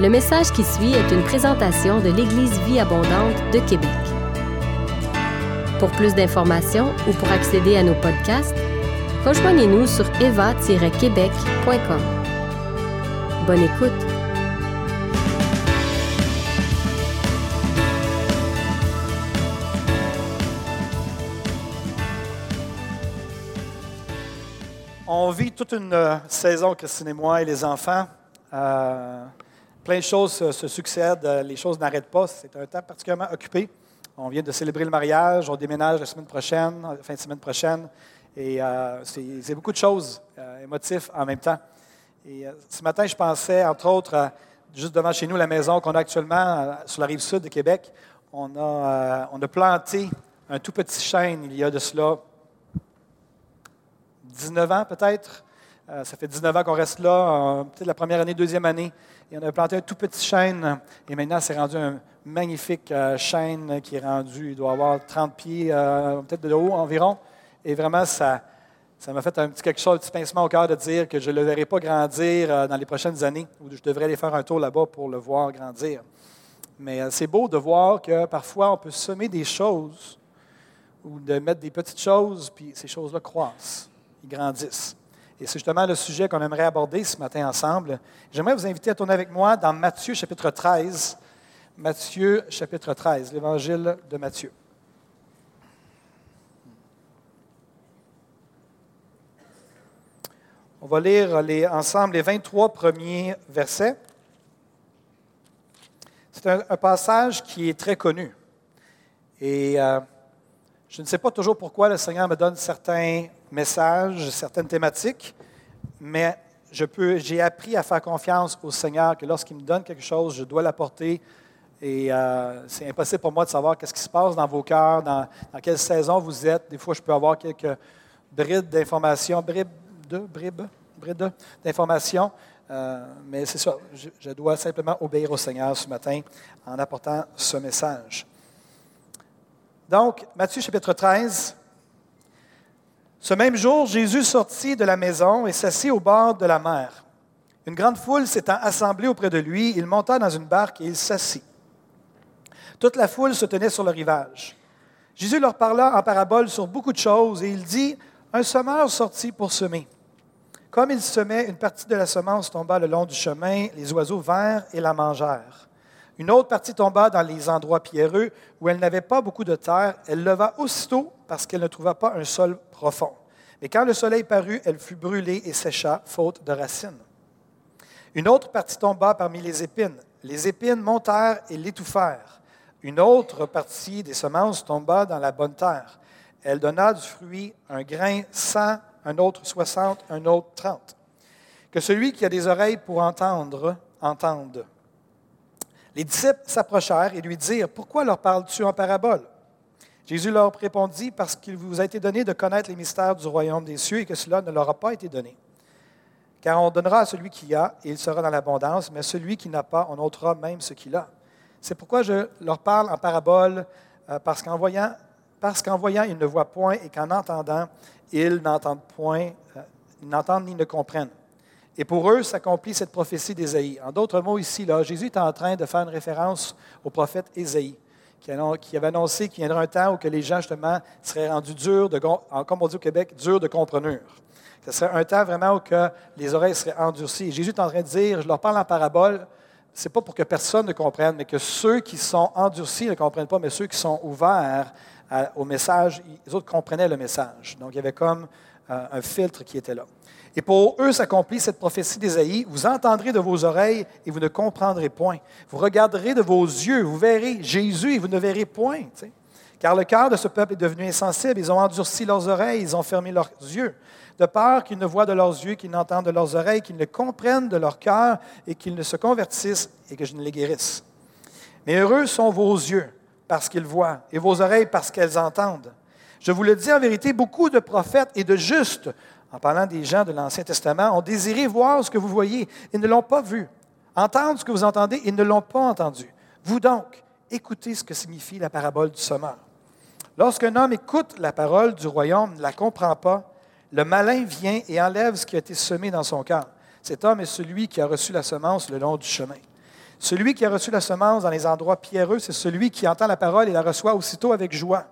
Le message qui suit est une présentation de l'Église Vie Abondante de Québec. Pour plus d'informations ou pour accéder à nos podcasts, rejoignez-nous sur eva-québec.com. Bonne écoute! On vit toute une euh, saison, Christine et moi et les enfants. Euh, plein de choses se, succèdent, euh, les choses n'arrêtent pas. C'est un temps particulièrement occupé. On vient de célébrer le mariage, on déménage la semaine prochaine, la fin de semaine prochaine. Et euh, c'est beaucoup de choses euh, émotives en même temps. Et euh, ce matin, je pensais, entre autres, juste devant chez nous, la maison qu'on a actuellement euh, sur la rive sud de Québec. On a, euh, on a planté un tout petit chêne il y a de cela 19 ans peut-être. Euh, ça fait 19 ans qu'on reste là, euh, peut-être la première année, deuxième année. Et on a planté un tout petit chêne. Et maintenant, c'est rendu un magnifique euh, chêne qui est rendu, il doit avoir 30 pieds, euh, peut-être de haut environ. Et vraiment, ça ça m'a fait un petit quelque chose, un petit pincement au cœur de dire que je ne le verrai pas grandir euh, dans les prochaines années, ou je devrais aller faire un tour là-bas pour le voir grandir. Mais c'est beau de voir que parfois on peut semer des choses ou de mettre des petites choses, puis ces choses-là croissent, ils grandissent. Et c'est justement le sujet qu'on aimerait aborder ce matin ensemble. J'aimerais vous inviter à tourner avec moi dans Matthieu chapitre 13. Matthieu chapitre 13, l'évangile de Matthieu. On va lire les- ensemble les 23 premiers versets. C'est un, passage qui est très connu. Et euh, je ne sais pas toujours pourquoi le Seigneur me donne certains messages, certaines thématiques, mais je peux, j'ai appris à faire confiance au Seigneur que lorsqu'il me donne quelque chose, je dois l'apporter. Et euh, c'est impossible pour moi de savoir qu'est-ce qui se passe dans vos cœurs, dans, dans quelle saison vous êtes. Des fois, je peux avoir quelques brides d'informations, bribes, de, bribes, brides d'informations. Euh, mais c'est ça, je, je dois simplement obéir au Seigneur ce matin en apportant ce message. Donc, Matthieu chapitre 13. Ce même jour, Jésus sortit de la maison et s'assit au bord de la mer. Une grande foule s'étant assemblée auprès de lui, il monta dans une barque et il s'assit. Toute la foule se tenait sur le rivage. Jésus leur parla en parabole sur beaucoup de choses et il dit, Un semeur sortit pour semer. Comme il semait, une partie de la semence tomba le long du chemin, les oiseaux vinrent et la mangèrent. Une autre partie tomba dans les endroits pierreux où elle n'avait pas beaucoup de terre. Elle leva aussitôt parce qu'elle ne trouva pas un sol profond. Mais quand le soleil parut, elle fut brûlée et sécha, faute de racines. Une autre partie tomba parmi les épines. Les épines montèrent et l'étouffèrent. Une autre partie des semences tomba dans la bonne terre. Elle donna du fruit, un grain cent, un autre soixante, un autre trente. Que celui qui a des oreilles pour entendre, entende. Les disciples s'approchèrent et lui dirent, Pourquoi leur parles-tu en parabole Jésus leur répondit, Parce qu'il vous a été donné de connaître les mystères du royaume des cieux et que cela ne leur a pas été donné. Car on donnera à celui qui a, et il sera dans l'abondance, mais celui qui n'a pas, on ôtera même ce qu'il a. C'est pourquoi je leur parle en parabole, euh, parce qu'en voyant, parce qu'en voyant, ils ne voient point, et qu'en entendant, ils n'entendent point, euh, ils n'entendent ni ne comprennent. Et pour eux s'accomplit cette prophétie d'Ésaïe. En d'autres mots, ici, là, Jésus est en train de faire une référence au prophète Ésaïe, qui avait annoncé qu'il viendrait un temps où que les gens, justement, seraient rendus durs, de, comme on dit au Québec, durs de comprenure. Ce serait un temps vraiment où que les oreilles seraient endurcies. Jésus est en train de dire, je leur parle en parabole, c'est pas pour que personne ne comprenne, mais que ceux qui sont endurcis ne comprennent pas, mais ceux qui sont ouverts au message, les autres comprenaient le message. Donc il y avait comme euh, un filtre qui était là. Et pour eux s'accomplit cette prophétie d'Ésaïe, vous entendrez de vos oreilles et vous ne comprendrez point. Vous regarderez de vos yeux, vous verrez Jésus et vous ne verrez point. Car le cœur de ce peuple est devenu insensible, ils ont endurci leurs oreilles, ils ont fermé leurs yeux, de peur qu'ils ne voient de leurs yeux, qu'ils n'entendent de leurs oreilles, qu'ils ne comprennent de leur cœur et qu'ils ne se convertissent et que je ne les guérisse. Mais heureux sont vos yeux parce qu'ils voient et vos oreilles parce qu'elles entendent. Je vous le dis en vérité, beaucoup de prophètes et de justes, en parlant des gens de l'Ancien Testament, ont désiré voir ce que vous voyez. Ils ne l'ont pas vu. Entendre ce que vous entendez, ils ne l'ont pas entendu. Vous donc, écoutez ce que signifie la parabole du semeur. Lorsqu'un homme écoute la parole du royaume, ne la comprend pas, le malin vient et enlève ce qui a été semé dans son cœur. Cet homme est celui qui a reçu la semence le long du chemin. Celui qui a reçu la semence dans les endroits pierreux, c'est celui qui entend la parole et la reçoit aussitôt avec joie.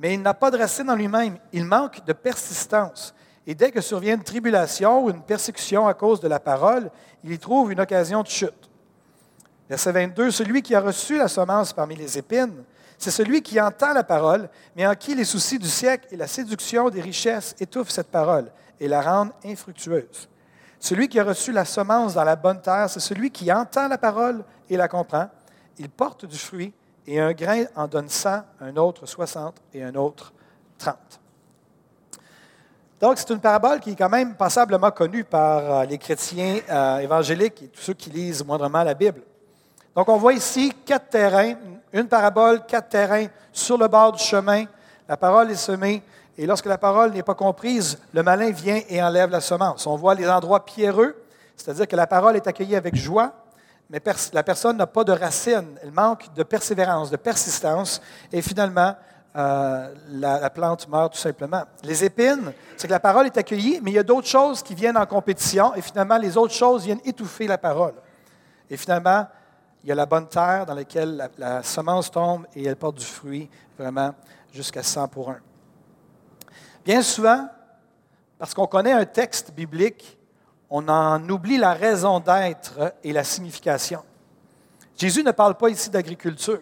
Mais il n'a pas de racine en lui-même, il manque de persistance. Et dès que survient une tribulation ou une persécution à cause de la parole, il y trouve une occasion de chute. Verset 22, celui qui a reçu la semence parmi les épines, c'est celui qui entend la parole, mais en qui les soucis du siècle et la séduction des richesses étouffent cette parole et la rendent infructueuse. Celui qui a reçu la semence dans la bonne terre, c'est celui qui entend la parole et la comprend. Il porte du fruit, et un grain en donne cent, un autre soixante et un autre trente. Donc, c'est une parabole qui est quand même passablement connue par euh, les chrétiens euh, évangéliques et tous ceux qui lisent moindrement la Bible. Donc, on voit ici quatre terrains, une parabole, quatre terrains sur le bord du chemin. La parole est semée, et lorsque la parole n'est pas comprise, le malin vient et enlève la semence. On voit les endroits pierreux, c'est-à-dire que la parole est accueillie avec joie, mais la personne n'a pas de racine, elle manque de persévérance, de persistance, et finalement, euh, la, plante meurt tout simplement. Les épines, c'est que la parole est accueillie, mais il y a d'autres choses qui viennent en compétition, et finalement, les autres choses viennent étouffer la parole. Et finalement, il y a la bonne terre dans laquelle la, semence tombe et elle porte du fruit vraiment jusqu'à 100 pour 1. Bien souvent, parce qu'on connaît un texte biblique, on en oublie la raison d'être et la signification. Jésus ne parle pas ici d'agriculture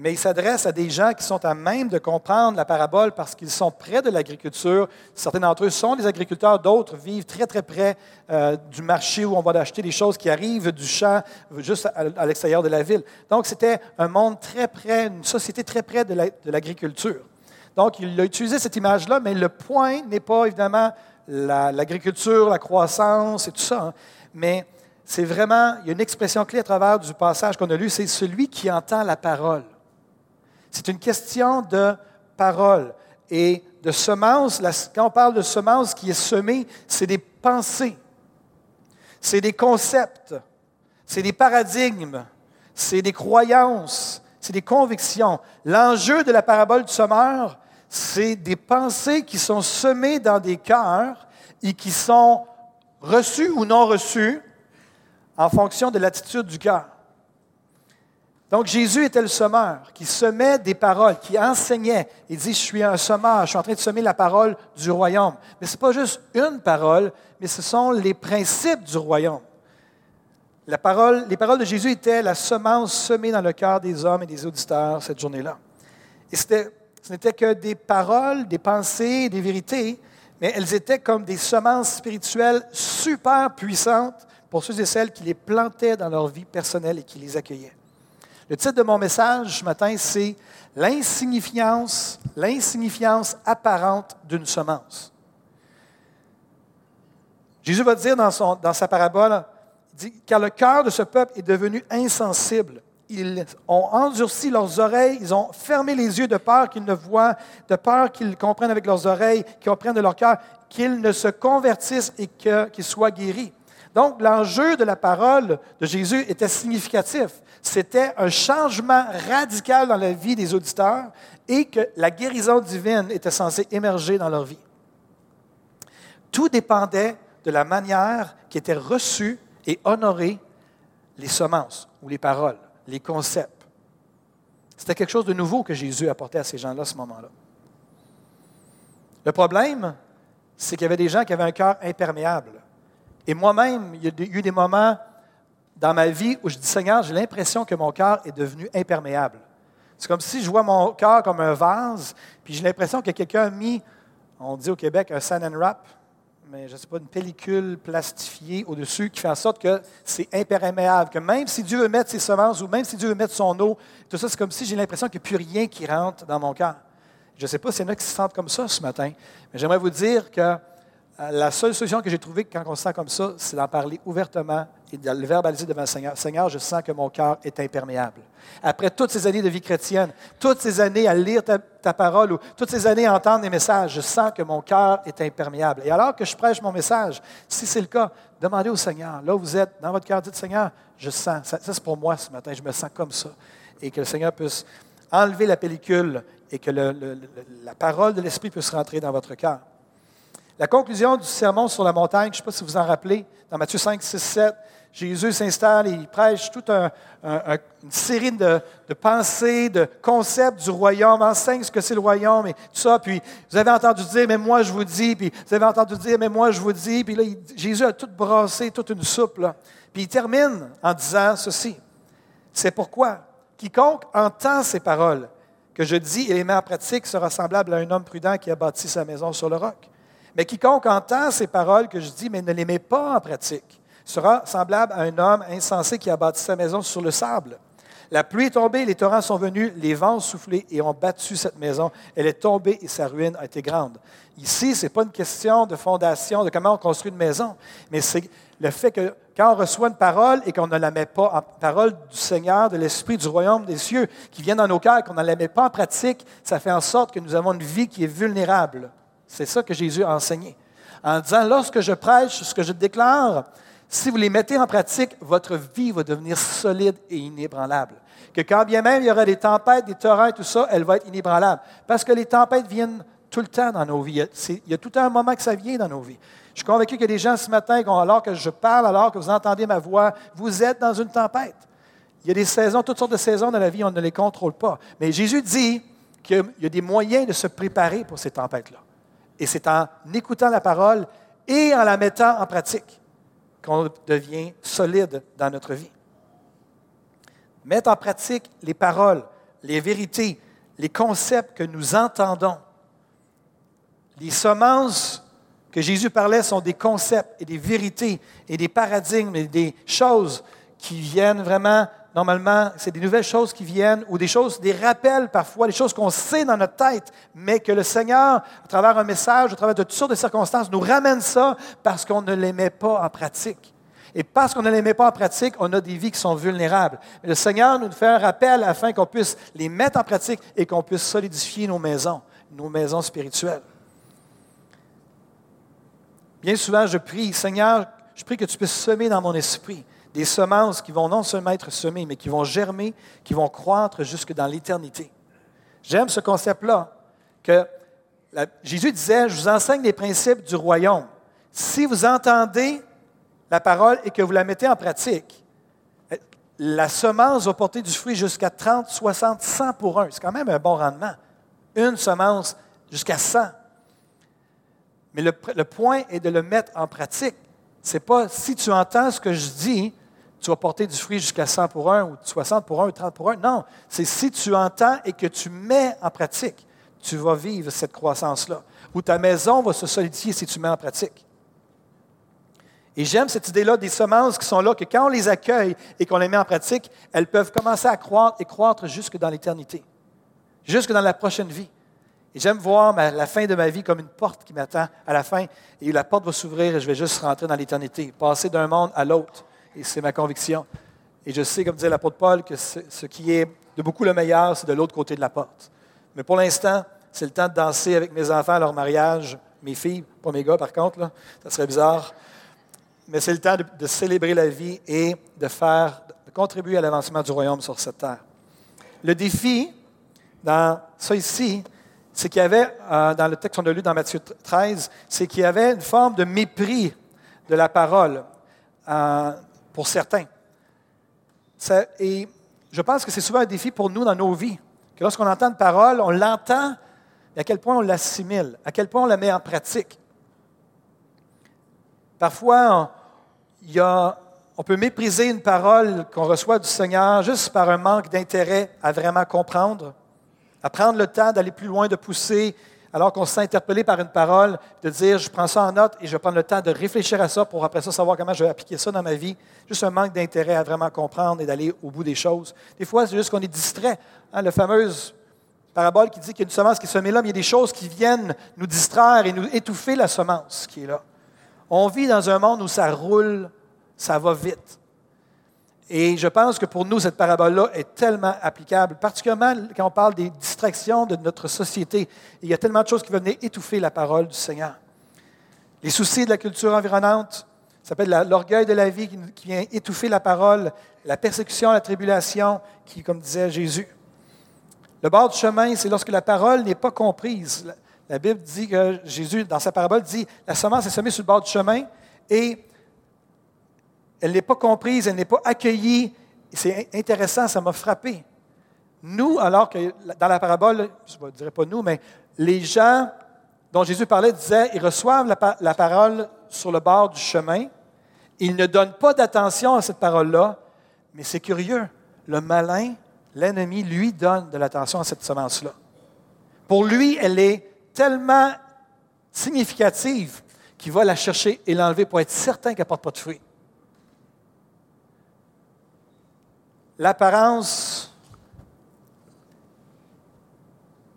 mais il s'adresse à des gens qui sont à même de comprendre la parabole parce qu'ils sont près de l'agriculture. Certains d'entre eux sont des agriculteurs, d'autres vivent très, très près euh, du marché où on va acheter des choses qui arrivent du champ juste à, l'extérieur de la ville. Donc, c'était un monde très près, une société très près de l'agriculture. Donc, il a utilisé cette image-là, mais le point n'est pas évidemment l'agriculture, la, croissance et tout ça, hein. mais c'est vraiment, il y a une expression clé à travers du passage qu'on a lu, c'est celui qui entend la parole. C'est une question de parole et de semence. Quand on parle de semence qui est semée, c'est des pensées, c'est des concepts, c'est des paradigmes, c'est des croyances, c'est des convictions. L'enjeu de la parabole du sommeur, c'est des pensées qui sont semées dans des cœurs et qui sont reçues ou non reçues en fonction de l'attitude du cœur. Donc Jésus était le sommeur qui semait des paroles, qui enseignait. Il dit, je suis un sommeur, je suis en train de semer la parole du royaume. Mais ce n'est pas juste une parole, mais ce sont les principes du royaume. Les paroles de Jésus étaient la semence semée dans le cœur des hommes et des auditeurs cette journée-là. Et ce n'était que des paroles, des pensées, des vérités, mais elles étaient comme des semences spirituelles super puissantes pour ceux et celles qui les plantaient dans leur vie personnelle et qui les accueillaient. Le titre de mon message ce matin, c'est L'insignifiance, l'insignifiance apparente d'une semence. Jésus va dire dans, sa parabole, car le cœur de ce peuple est devenu insensible. Ils ont endurci leurs oreilles, ils ont fermé les yeux de peur qu'ils ne voient, de peur qu'ils comprennent avec leurs oreilles, qu'ils comprennent de leur cœur, qu'ils ne se convertissent et qu'ils soient guéris. Donc, l'enjeu de la parole de Jésus était significatif. C'était un changement radical dans la vie des auditeurs et que la guérison divine était censée émerger dans leur vie. Tout dépendait de la manière qui était reçue et honorée les semences ou les paroles, les concepts. C'était quelque chose de nouveau que Jésus apportait à ces gens-là à ce moment-là. Le problème, c'est qu'il y avait des gens qui avaient un cœur imperméable. Et moi-même, il y a eu des moments dans ma vie où je dis, Seigneur, j'ai l'impression que mon cœur est devenu imperméable. C'est comme si je vois mon cœur comme un vase, puis j'ai l'impression que quelqu'un a mis, on dit au Québec, un sand and wrap, mais je ne sais pas, une pellicule plastifiée au-dessus qui fait en sorte que c'est imperméable, que même si Dieu veut mettre ses semences ou même si Dieu veut mettre son eau, tout ça, c'est comme si j'ai l'impression qu'il n'y a plus rien qui rentre dans mon cœur. Je ne sais pas s'il y en a qui se sentent comme ça ce matin, mais j'aimerais vous dire que la seule solution que j'ai trouvée quand on se sent comme ça, c'est d'en parler ouvertement et de le verbaliser devant le Seigneur. Seigneur, je sens que mon cœur est imperméable. Après toutes ces années de vie chrétienne, toutes ces années à lire ta, parole ou toutes ces années à entendre des messages, je sens que mon cœur est imperméable. Et alors que je prêche mon message, si c'est le cas, demandez au Seigneur. Là où vous êtes, dans votre cœur, dites Seigneur, je sens. Ça, c'est pour moi ce matin, je me sens comme ça. Et que le Seigneur puisse enlever la pellicule et que la parole de l'Esprit puisse rentrer dans votre cœur. La conclusion du sermon sur la montagne, je ne sais pas si vous en rappelez, dans Matthieu 5, 6, 7, Jésus s'installe et il prêche toute une série de, pensées, de concepts du royaume, enseigne ce que c'est le royaume et tout ça. Puis vous avez entendu dire, mais moi je vous dis, puis vous avez entendu dire, mais moi je vous dis. Puis là, Jésus a tout brassé, toute une soupe. Là. Puis il termine en disant ceci. C'est pourquoi quiconque entend ces paroles que je dis et les met en pratique sera semblable à un homme prudent qui a bâti sa maison sur le roc. Mais quiconque entend ces paroles que je dis mais ne les met pas en pratique sera semblable à un homme insensé qui a bâti sa maison sur le sable. La pluie est tombée, les torrents sont venus, les vents ont soufflé et ont battu cette maison. Elle est tombée et sa ruine a été grande. Ici, ce n'est pas une question de fondation, de comment on construit une maison, mais c'est le fait que quand on reçoit une parole et qu'on ne la met pas en parole du Seigneur, de l'Esprit du royaume des cieux, qui vient dans nos cœurs, qu'on ne la met pas en pratique, ça fait en sorte que nous avons une vie qui est vulnérable. C'est ça que Jésus a enseigné. En disant, lorsque je prêche ce que je déclare, si vous les mettez en pratique, votre vie va devenir solide et inébranlable. Que quand bien même il y aura des tempêtes, des torrents tout ça, elle va être inébranlable. Parce que les tempêtes viennent tout le temps dans nos vies. Il y a tout un moment que ça vient dans nos vies. Je suis convaincu qu'il y des gens ce matin, alors que je parle, alors que vous entendez ma voix, vous êtes dans une tempête. Il y a des saisons, toutes sortes de saisons dans la vie, on ne les contrôle pas. Mais Jésus dit qu'il y a des moyens de se préparer pour ces tempêtes-là. Et c'est en écoutant la parole et en la mettant en pratique qu'on devient solide dans notre vie. Mettre en pratique les paroles, les vérités, les concepts que nous entendons. Les semences que Jésus parlait sont des concepts et des vérités et des paradigmes et des choses qui viennent vraiment normalement, c'est des nouvelles choses qui viennent ou des choses, des rappels parfois, des choses qu'on sait dans notre tête, mais que le Seigneur, à travers un message, à travers de toutes sortes de circonstances, nous ramène ça parce qu'on ne les met pas en pratique. Et parce qu'on ne les met pas en pratique, on a des vies qui sont vulnérables. le Seigneur nous fait un rappel afin qu'on puisse les mettre en pratique et qu'on puisse solidifier nos maisons, nos maisons spirituelles. Bien souvent, je prie, Seigneur, je prie que tu puisses semer dans mon esprit des semences qui vont non seulement être semées, mais qui vont germer, qui vont croître jusque dans l'éternité. J'aime ce concept-là, que Jésus disait, je vous enseigne les principes du royaume. Si vous entendez la parole et que vous la mettez en pratique, la semence va porter du fruit jusqu'à 30, 60, 100 pour un. C'est quand même un bon rendement. Une semence jusqu'à 100. Mais le, le point est de le mettre en pratique. Ce n'est pas si tu entends ce que je dis, tu vas porter du fruit jusqu'à 100 pour un, ou 60 pour un, ou 30 pour un. Non, c'est si tu entends et que tu mets en pratique, tu vas vivre cette croissance-là. Ou ta maison va se solidifier si tu mets en pratique. Et j'aime cette idée-là des semences qui sont là, que quand on les accueille et qu'on les met en pratique, elles peuvent commencer à croître et croître jusque dans l'éternité, jusque dans la prochaine vie. Et j'aime voir la fin de ma vie comme une porte qui m'attend à la fin, et la porte va s'ouvrir et je vais juste rentrer dans l'éternité, passer d'un monde à l'autre. Et c'est ma conviction. Et je sais, comme disait l'apôtre Paul, que ce qui est de beaucoup le meilleur, c'est de l'autre côté de la porte. Mais pour l'instant, c'est le temps de danser avec mes enfants à leur mariage, mes filles, pas mes gars par contre, là, ça serait bizarre. Mais c'est le temps de, célébrer la vie et de faire, contribuer à l'avancement du royaume sur cette terre. Le défi dans ça ici, c'est qu'il y avait, euh, dans le texte qu'on a lu dans Matthieu 13, c'est qu'il y avait une forme de mépris de la parole. Euh, pour certains. et je pense que c'est souvent un défi pour nous dans nos vies, que lorsqu'on entend une parole, on l'entend, et à quel point on l'assimile, à quel point on la met en pratique. Parfois, on, on peut mépriser une parole qu'on reçoit du Seigneur juste par un manque d'intérêt à vraiment comprendre, à prendre le temps d'aller plus loin, de pousser alors qu'on se interpellé par une parole, de dire, je prends ça en note et je vais prendre le temps de réfléchir à ça pour après ça savoir comment je vais appliquer ça dans ma vie. Juste un manque d'intérêt à vraiment comprendre et d'aller au bout des choses. Des fois, c'est juste qu'on est distrait. Hein, la fameuse parabole qui dit qu'il y a une semence qui est semée là, mais il y a des choses qui viennent nous distraire et nous étouffer la semence qui est là. On vit dans un monde où ça roule, ça va vite. Et je pense que pour nous, cette parabole-là est tellement applicable, particulièrement quand on parle des distractions de notre société. Il y a tellement de choses qui venaient étouffer la parole du Seigneur. Les soucis de la culture environnante, ça s'appelle l'orgueil de la vie qui vient étouffer la parole, la persécution, la tribulation, qui, comme disait Jésus. Le bord du chemin, c'est lorsque la parole n'est pas comprise. La Bible dit que Jésus, dans sa parabole, dit la semence est semée sur le bord du chemin et elle n'est pas comprise, elle n'est pas accueillie. C'est intéressant, ça m'a frappé. Nous, alors que dans la parabole, je ne dirais pas nous, mais les gens dont Jésus parlait disaient, ils reçoivent la, parole sur le bord du chemin, ils ne donnent pas d'attention à cette parole-là, mais c'est curieux, le malin, l'ennemi, lui donne de l'attention à cette semence-là. Pour lui, elle est tellement significative qu'il va la chercher et l'enlever pour être certain qu'elle ne porte pas de fruits. L'apparence,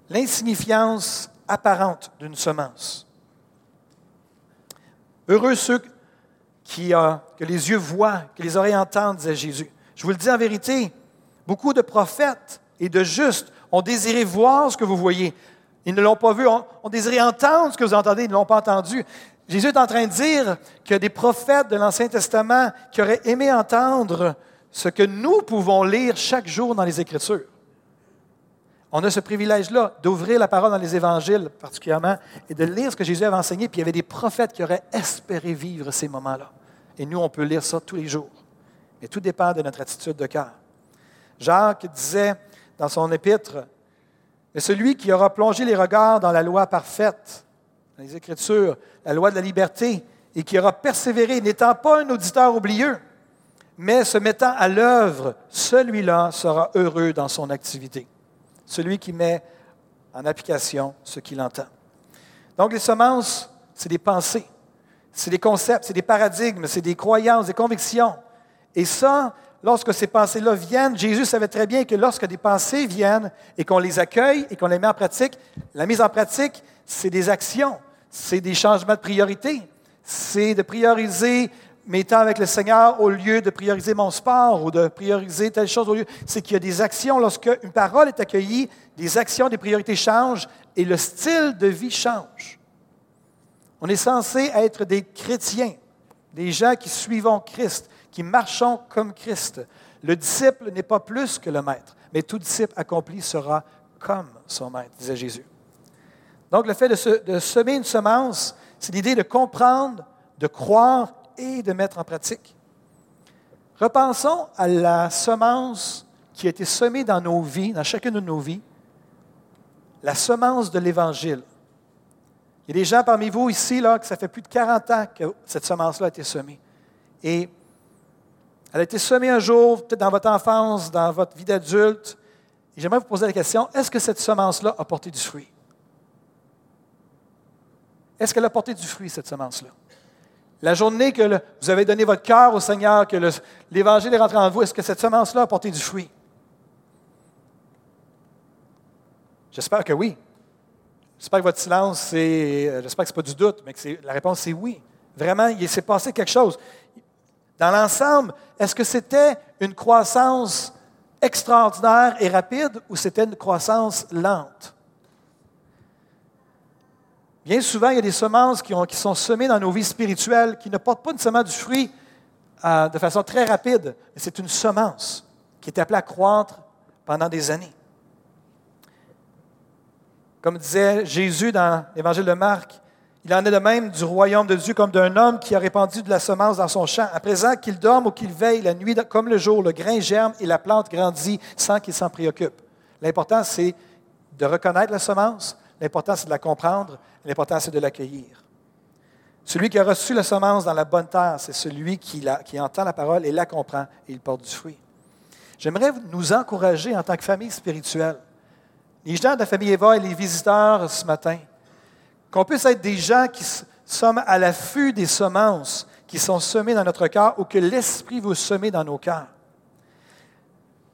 l'insignifiance apparente d'une semence. Heureux ceux qui, euh, que les yeux voient, que les oreilles entendent, disait Jésus. Je vous le dis en vérité, beaucoup de prophètes et de justes ont désiré voir ce que vous voyez. Ils ne l'ont pas vu, ont, désiré entendre ce que vous entendez, ils ne l'ont pas entendu. Jésus est en train de dire a des prophètes de l'Ancien Testament qui auraient aimé entendre ce que nous pouvons lire chaque jour dans les Écritures. On a ce privilège-là d'ouvrir la parole dans les évangiles particulièrement et de lire ce que Jésus avait enseigné. Puis il y avait des prophètes qui auraient espéré vivre ces moments-là. Et nous, on peut lire ça tous les jours. Mais tout dépend de notre attitude de cœur. Jacques disait dans son épître, Mais celui qui aura plongé les regards dans la loi parfaite, dans les Écritures, la loi de la liberté, et qui aura persévéré, n'étant pas un auditeur oublieux, mais se mettant à l'œuvre, celui-là sera heureux dans son activité celui qui met en application ce qu'il entend. Donc les semences, c'est des pensées, c'est des concepts, c'est des paradigmes, c'est des croyances, des convictions. Et ça, lorsque ces pensées-là viennent, Jésus savait très bien que lorsque des pensées viennent et qu'on les accueille et qu'on les met en pratique, la mise en pratique, c'est des actions, c'est des changements de priorité, c'est de prioriser mes temps avec le Seigneur au lieu de prioriser mon sport ou de prioriser telle chose au lieu. C'est qu'il y a des actions. Lorsque une parole est accueillie, des actions, des priorités changent et le style de vie change. On est censé être des chrétiens, des gens qui suivons Christ, qui marchons comme Christ. Le disciple n'est pas plus que le maître, mais tout disciple accompli sera comme son maître, disait Jésus. Donc le fait de, de semer une semence, c'est l'idée de comprendre, de croire et de mettre en pratique. Repensons à la semence qui a été semée dans nos vies, dans chacune de nos vies, la semence de l'Évangile. Il y a des gens parmi vous ici, là, que ça fait plus de 40 ans que cette semence-là a été semée. Et elle a été semée un jour, peut-être dans votre enfance, dans votre vie d'adulte. Et j'aimerais vous poser la question, est-ce que cette semence-là a porté du fruit? Est-ce qu'elle a porté du fruit, cette semence-là? La journée que vous avez donné votre cœur au Seigneur, que l'Évangile est rentré en vous, est-ce que cette semence-là a porté du fruit? J'espère que oui. J'espère que votre silence, c'est. J'espère que ce n'est pas du doute, mais que la réponse, c'est oui. Vraiment, il s'est passé quelque chose. Dans l'ensemble, est-ce que c'était une croissance extraordinaire et rapide ou c'était une croissance lente? Bien souvent, il y a des semences qui, sont semées dans nos vies spirituelles qui ne portent pas nécessairement du fruit euh, de façon très rapide, mais c'est une semence qui est appelée à croître pendant des années. Comme disait Jésus dans l'Évangile de Marc, il en est de même du royaume de Dieu comme d'un homme qui a répandu de la semence dans son champ. À présent qu'il dorme ou qu'il veille la nuit comme le jour, le grain germe et la plante grandit sans qu'il s'en préoccupe. L'important, c'est de reconnaître la semence, L'important, c'est de la comprendre. L'important, c'est de l'accueillir. Celui qui a reçu la semence dans la bonne terre, c'est celui qui, qui, entend la parole et la comprend et il porte du fruit. J'aimerais nous encourager en tant que famille spirituelle, les gens de la famille Eva et les visiteurs ce matin, qu'on puisse être des gens qui sommes à l'affût des semences qui sont semées dans notre cœur ou que l'Esprit vous semer dans nos cœurs.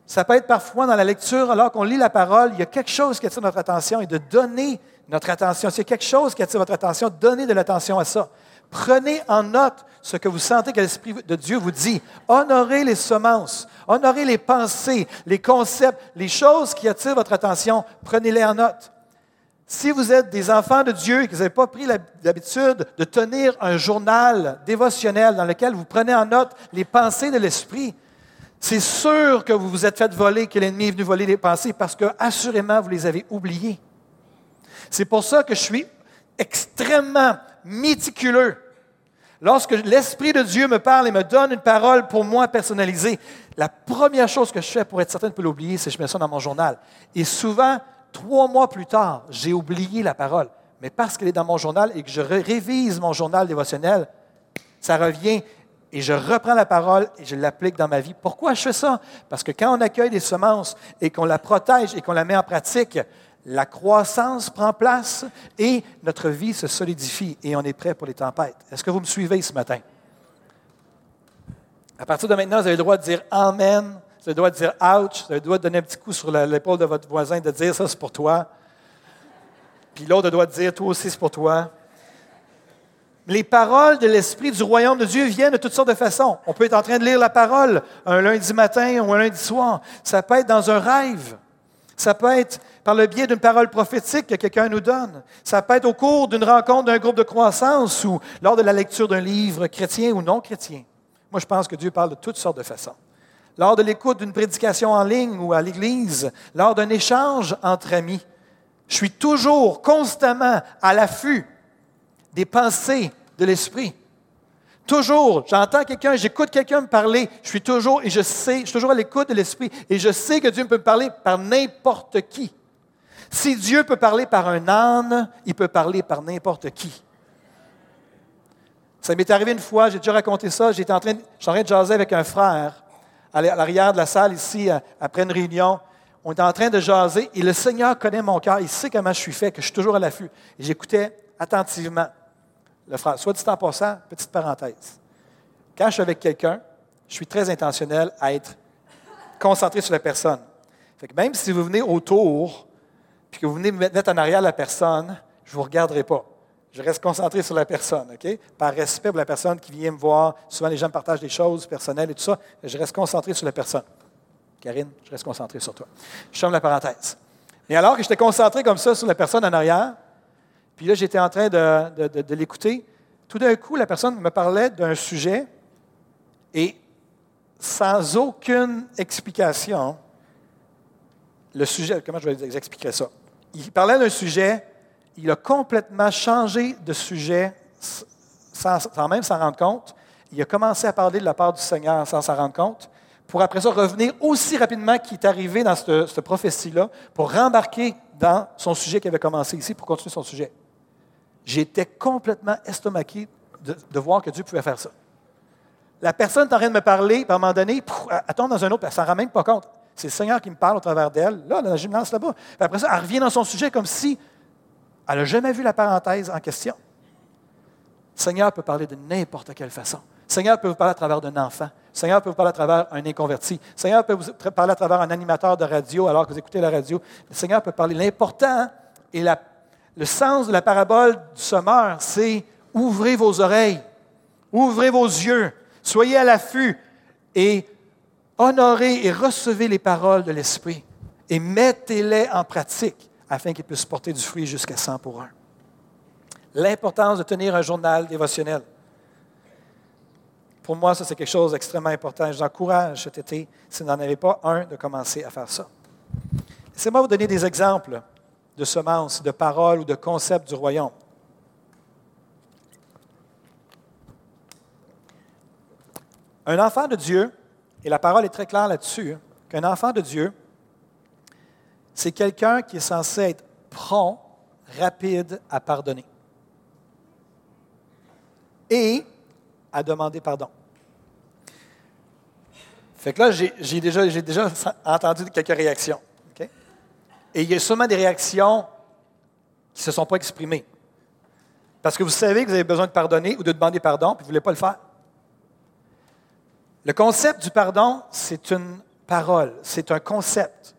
Ça peut être parfois dans la lecture, alors qu'on lit la parole, il y a quelque chose qui attire notre attention et de donner notre attention. S'il y a quelque chose qui attire votre attention, donnez de l'attention à ça. Prenez en note ce que vous sentez que l'Esprit de Dieu vous dit. Honorez les semences, honorez les pensées, les concepts, les choses qui attirent votre attention. Prenez-les en note. Si vous êtes des enfants de Dieu et que vous n'avez pas pris l'habitude de tenir un journal dévotionnel dans lequel vous prenez en note les pensées de l'Esprit, c'est sûr que vous vous êtes fait voler, que l'ennemi est venu voler les pensées parce que, assurément, vous les avez oubliées. C'est pour ça que je suis extrêmement méticuleux. Lorsque l'Esprit de Dieu me parle et me donne une parole pour moi personnalisée, la première chose que je fais pour être certain de ne pas l'oublier, c'est que je mets ça dans mon journal. Et souvent, trois mois plus tard, j'ai oublié la parole. Mais parce qu'elle est dans mon journal et que je révise mon journal dévotionnel, ça revient et je reprends la parole et je l'applique dans ma vie. Pourquoi je fais ça? Parce que quand on accueille des semences et qu'on la protège et qu'on la met en pratique, la croissance prend place et notre vie se solidifie et on est prêt pour les tempêtes. Est-ce que vous me suivez ce matin? À partir de maintenant, vous avez le droit de dire Amen, vous avez le droit de dire Ouch, vous avez le droit de donner un petit coup sur l'épaule de votre voisin, de dire ça c'est pour toi. Puis l'autre doit dire Toi aussi c'est pour toi. Les paroles de l'Esprit du royaume de Dieu viennent de toutes sortes de façons. On peut être en train de lire la parole un lundi matin ou un lundi soir. Ça peut être dans un rêve. Ça peut être par le biais d'une parole prophétique que quelqu'un nous donne. Ça peut être au cours d'une rencontre d'un groupe de croissance ou lors de la lecture d'un livre chrétien ou non chrétien. Moi, je pense que Dieu parle de toutes sortes de façons. Lors de l'écoute d'une prédication en ligne ou à l'Église, lors d'un échange entre amis, je suis toujours, constamment à l'affût des pensées de l'esprit. Toujours, j'entends quelqu'un, j'écoute quelqu'un me parler, je suis toujours, et je sais, je suis toujours à l'écoute de l'esprit, et je sais que Dieu peut me parler par n'importe qui. Si Dieu peut parler par un âne, il peut parler par n'importe qui. Ça m'est arrivé une fois, j'ai déjà raconté ça, j'étais en train, en train de jaser avec un frère à l'arrière de la salle ici, après une réunion. On était en train de jaser et le Seigneur connaît mon cœur, il sait comment je suis fait, que je suis toujours à l'affût. J'écoutais attentivement le frère. Soit dit en passant, petite parenthèse. Quand je suis avec quelqu'un, je suis très intentionnel à être concentré sur la personne. Fait que même si vous venez autour, puis que vous venez me mettre en arrière la personne, je ne vous regarderai pas. Je reste concentré sur la personne, OK? Par respect pour la personne qui vient me voir. Souvent, les gens me partagent des choses personnelles et tout ça. Je reste concentré sur la personne. Karine, je reste concentré sur toi. Je ferme la parenthèse. Et alors que j'étais concentré comme ça sur la personne en arrière, puis là, j'étais en train de, l'écouter. Tout d'un coup, la personne me parlait d'un sujet et sans aucune explication, le sujet, comment je vais vous expliquer ça? Il parlait d'un sujet, il a complètement changé de sujet sans, même s'en rendre compte. Il a commencé à parler de la part du Seigneur sans s'en rendre compte, pour après ça revenir aussi rapidement qu'il est arrivé dans cette, cette prophétie-là, pour rembarquer dans son sujet qui avait commencé ici, pour continuer son sujet. J'étais complètement estomaqué de, voir que Dieu pouvait faire ça. La personne est en train de me parler, puis à un moment donné, elle tombe dans un autre, elle ne s'en rend même pas compte. C'est le Seigneur qui me parle au travers d'elle, là, dans la gymnase là-bas. après ça, elle revient dans son sujet comme si elle n'a jamais vu la parenthèse en question. Le Seigneur peut parler de n'importe quelle façon. Le Seigneur peut vous parler à travers d'un enfant. Le Seigneur peut vous parler à travers un inconverti. Le Seigneur peut vous parler à travers un animateur de radio alors que vous écoutez la radio. Le Seigneur peut parler. L'important et la le sens de la parabole du sommeur, c'est ouvrez vos oreilles, ouvrez vos yeux, soyez à l'affût et honorez et recevez les paroles de l'Esprit et mettez-les en pratique afin qu'ils puissent porter du fruit jusqu'à 100 pour un. L'importance de tenir un journal dévotionnel. Pour moi, ça, c'est quelque chose d'extrêmement important. Je vous encourage cet été, si vous n'en avez pas un, de commencer à faire ça. Laissez-moi vous donner des exemples de semences, de paroles ou de concepts du royaume. Un enfant de Dieu, et la parole est très claire là-dessus, hein, qu'un enfant de Dieu, c'est quelqu'un qui est censé être prompt, rapide à pardonner et à demander pardon. Fait que là, j'ai déjà, déjà entendu quelques réactions. Et il y a sûrement des réactions qui ne se sont pas exprimées. Parce que vous savez que vous avez besoin de pardonner ou de demander pardon, puis vous ne voulez pas le faire. Le concept du pardon, c'est une parole, c'est un concept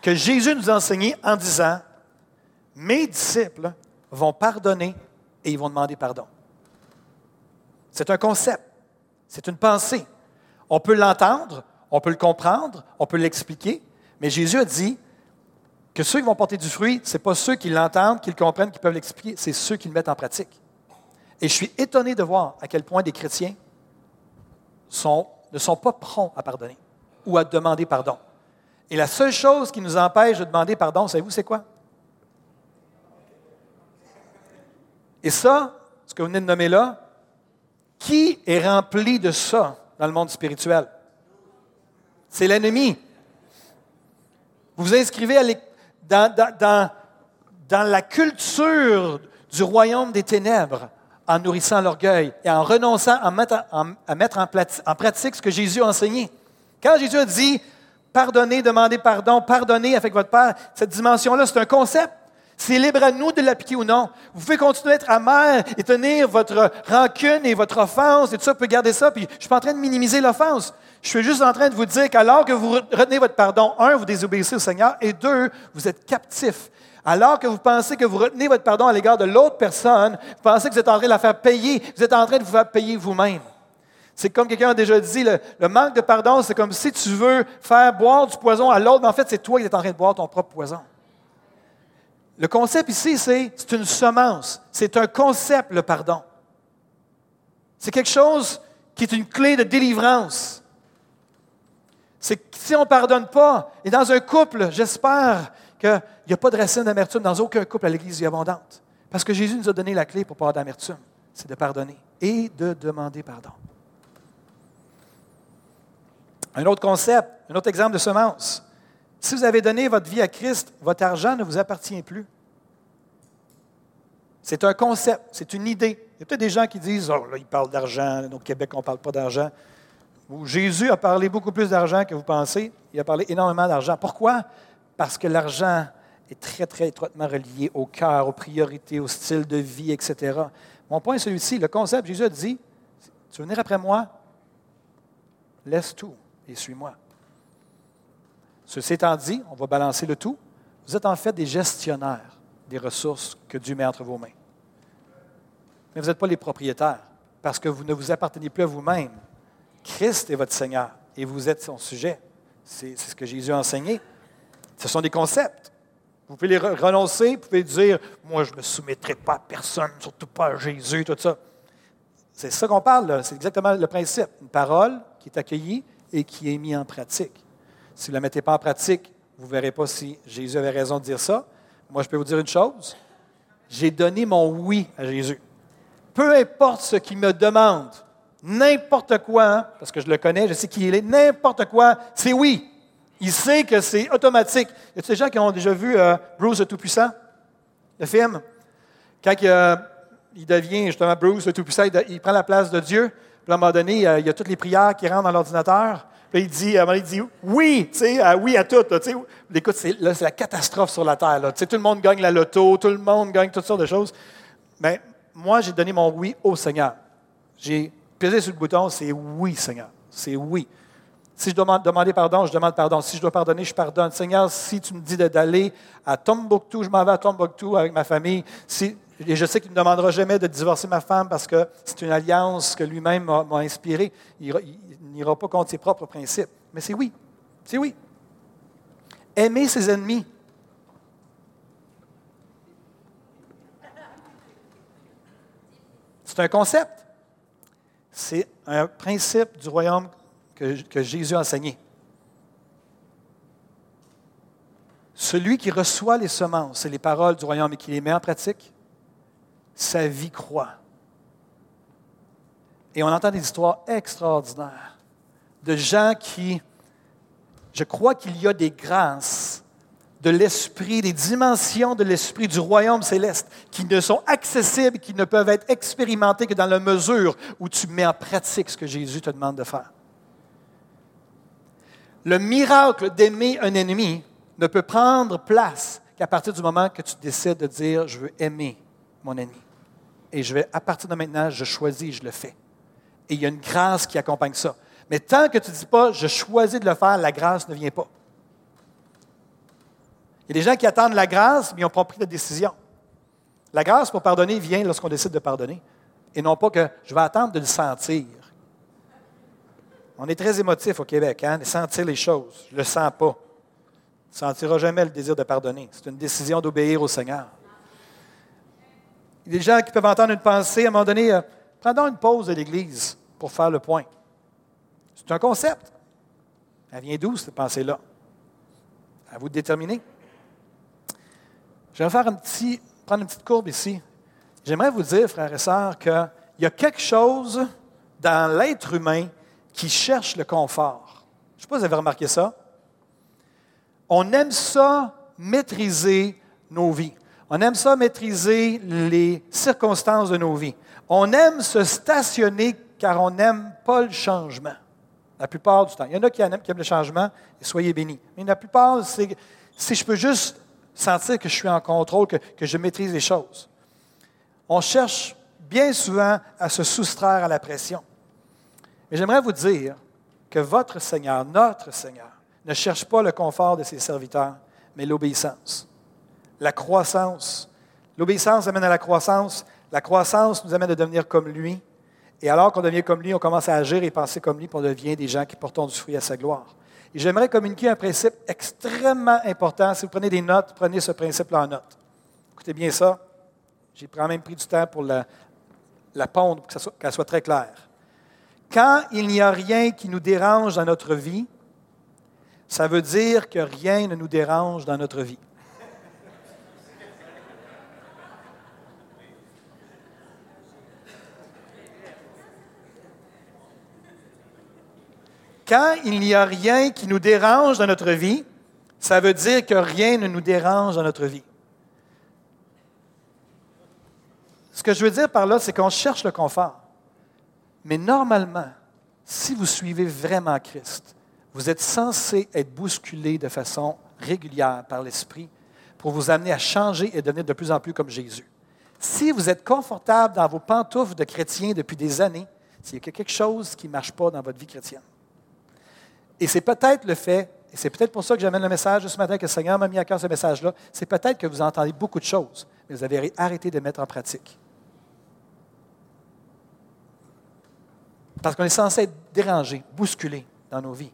que Jésus nous a enseigné en disant, mes disciples vont pardonner et ils vont demander pardon. C'est un concept, c'est une pensée. On peut l'entendre, on peut le comprendre, on peut l'expliquer, mais Jésus a dit, que ceux qui vont porter du fruit, ce n'est pas ceux qui l'entendent, qui le comprennent, qui peuvent l'expliquer, c'est ceux qui le mettent en pratique. Et je suis étonné de voir à quel point des chrétiens ne sont pas prompts à pardonner ou à demander pardon. Et la seule chose qui nous empêche de demander pardon, savez-vous, c'est quoi? Et ça, ce que vous venez de nommer là, qui est rempli de ça dans le monde spirituel? C'est l'ennemi. Vous vous inscrivez dans, la culture du royaume des ténèbres en nourrissant l'orgueil et en renonçant à mettre, à mettre en, pratique ce que Jésus a enseigné. Quand Jésus a dit pardonnez, demandez pardon, pardonnez avec votre Père, cette dimension-là, c'est un concept. C'est libre à nous de l'appliquer ou non. Vous pouvez continuer à être amer et tenir votre rancune et votre offense et tout ça, vous pouvez garder ça. Puis je ne suis pas en train de minimiser l'offense. Je suis juste en train de vous dire qu'alors que vous retenez votre pardon, un, vous désobéissez au Seigneur, et deux, vous êtes captif. Alors que vous pensez que vous retenez votre pardon à l'égard de l'autre personne, vous pensez que vous êtes en train de la faire payer, vous êtes en train de vous faire payer vous-même. C'est comme quelqu'un a déjà dit, le, manque de pardon, c'est comme si tu veux faire boire du poison à l'autre, mais en fait, c'est toi qui es en train de boire ton propre poison. Le concept ici, c'est une semence. C'est un concept, le pardon. C'est quelque chose qui est une clé de délivrance. C'est que si on ne pardonne pas, et dans un couple, j'espère qu'il n'y a pas de racine d'amertume dans aucun couple à l'Église abondante. Parce que Jésus nous a donné la clé pour pas avoir d'amertume. C'est de pardonner et de demander pardon. Un autre concept, un autre exemple de semence. Si vous avez donné votre vie à Christ, votre argent ne vous appartient plus. C'est un concept, c'est une idée. Il y a peut-être des gens qui disent Oh, là, il parle d'argent. Au Québec, on ne parle pas d'argent. Jésus a parlé beaucoup plus d'argent que vous pensez. Il a parlé énormément d'argent. Pourquoi? Parce que l'argent est très, très étroitement relié au cœur, aux priorités, au style de vie, etc. Mon point est celui-ci. Le concept, Jésus a dit Tu veux venir après moi? Laisse tout et suis-moi. Ceci étant dit, on va balancer le tout. Vous êtes en fait des gestionnaires des ressources que Dieu met entre vos mains. Mais vous n'êtes pas les propriétaires parce que vous ne vous appartenez plus à vous-même. Christ est votre Seigneur et vous êtes son sujet. C'est ce que Jésus a enseigné. Ce sont des concepts. Vous pouvez les renoncer, vous pouvez dire Moi, je ne me soumettrai pas à personne, surtout pas à Jésus, tout ça. C'est ça qu'on parle, c'est exactement le principe. Une parole qui est accueillie et qui est mise en pratique. Si vous ne la mettez pas en pratique, vous ne verrez pas si Jésus avait raison de dire ça. Moi, je peux vous dire une chose. J'ai donné mon oui à Jésus. Peu importe ce qu'il me demande, n'importe quoi, hein, parce que je le connais, je sais qui il est, n'importe quoi, c'est oui. Il sait que c'est automatique. Y a des gens qui ont déjà vu euh, Bruce le Tout-Puissant, le film? Quand euh, il devient justement Bruce le Tout-Puissant, il, prend la place de Dieu. Puis à un moment donné, euh, il y a toutes les prières qui rentrent dans l'ordinateur. Il dit, il dit oui, oui à tout. Écoute, c'est, la catastrophe sur la terre. Tout le monde gagne la loto, tout le monde gagne toutes sortes de choses. Mais moi, j'ai donné mon oui au Seigneur. J'ai pesé sur le bouton, c'est oui, Seigneur. C'est oui. Si je dois demander pardon, je demande pardon. Si je dois pardonner, je pardonne. Seigneur, si tu me dis d'aller à Tombouctou, je m'en vais à Tombouctou avec ma famille. Si, et je sais qu'il ne me demandera jamais de divorcer ma femme parce que c'est une alliance que lui-même m'a inspirée. Il, n'ira pas contre ses propres principes. Mais c'est oui. C'est oui. Aimer ses ennemis. C'est un concept. C'est un principe du royaume que, Jésus a enseigné. Celui qui reçoit les semences et les paroles du royaume et qui les met en pratique, sa vie croît. Et on entend des histoires extraordinaires de gens qui, je crois qu'il y a des grâces de l'esprit, des dimensions de l'esprit du royaume céleste qui ne sont accessibles, qui ne peuvent être expérimentées que dans la mesure où tu mets en pratique ce que Jésus te demande de faire. Le miracle d'aimer un ennemi ne peut prendre place qu'à partir du moment que tu décides de dire je veux aimer mon ennemi. Et je vais, à partir de maintenant, je choisis, je le fais. Et il y a une grâce qui accompagne ça. Mais tant que tu ne dis pas, je choisis de le faire, la grâce ne vient pas. Il y a des gens qui attendent la grâce, mais ils n'ont pas pris de décision. La grâce pour pardonner vient lorsqu'on décide de pardonner, et non pas que je vais attendre de le sentir. On est très émotif au Québec, hein, sentir les choses. Je ne le sens pas. Tu ne sentiras jamais le désir de pardonner. C'est une décision d'obéir au Seigneur. Il y a des gens qui peuvent entendre une pensée, à un moment donné, euh, prends une pause de l'Église pour faire le point. C'est un concept. Elle vient d'où, cette pensée-là? À vous de déterminer. Je vais faire un petit, prendre une petite courbe ici. J'aimerais vous dire, frères et sœurs, qu'il y a quelque chose dans l'être humain qui cherche le confort. Je ne sais pas si vous avez remarqué ça. On aime ça maîtriser nos vies. On aime ça maîtriser les circonstances de nos vies. On aime se stationner car on n'aime pas le changement. La plupart du temps. Il y en a qui aiment, le changement, et soyez bénis. Mais la plupart, c'est si je peux juste sentir que je suis en contrôle, que, je maîtrise les choses. On cherche bien souvent à se soustraire à la pression. Mais j'aimerais vous dire que votre Seigneur, notre Seigneur, ne cherche pas le confort de ses serviteurs, mais l'obéissance, la croissance. L'obéissance amène à la croissance. La croissance nous amène à devenir comme lui. Et alors qu'on devient comme lui, on commence à agir et penser comme lui, pour devenir des gens qui portent du fruit à sa gloire. Et j'aimerais communiquer un principe extrêmement important. Si vous prenez des notes, prenez ce principe-là en note. Écoutez bien ça. J'ai même pris du temps pour la, pondre, pour qu'elle soit très claire. Quand il n'y a rien qui nous dérange dans notre vie, ça veut dire que rien ne nous dérange dans notre vie. Quand il n'y a rien qui nous dérange dans notre vie, ça veut dire que rien ne nous dérange dans notre vie. Ce que je veux dire par là, c'est qu'on cherche le confort. Mais normalement, si vous suivez vraiment Christ, vous êtes censé être bousculé de façon régulière par l'Esprit pour vous amener à changer et devenir de plus en plus comme Jésus. Si vous êtes confortable dans vos pantoufles de chrétien depuis des années, c'est qu'il y a quelque chose qui ne marche pas dans votre vie chrétienne. Et c'est peut-être le fait, et c'est peut-être pour ça que j'amène le message ce matin, que le Seigneur m'a mis à cœur ce message-là, c'est peut-être que vous entendez beaucoup de choses, mais vous avez arrêté de mettre en pratique. Parce qu'on est censé être dérangé, bousculé dans nos vies.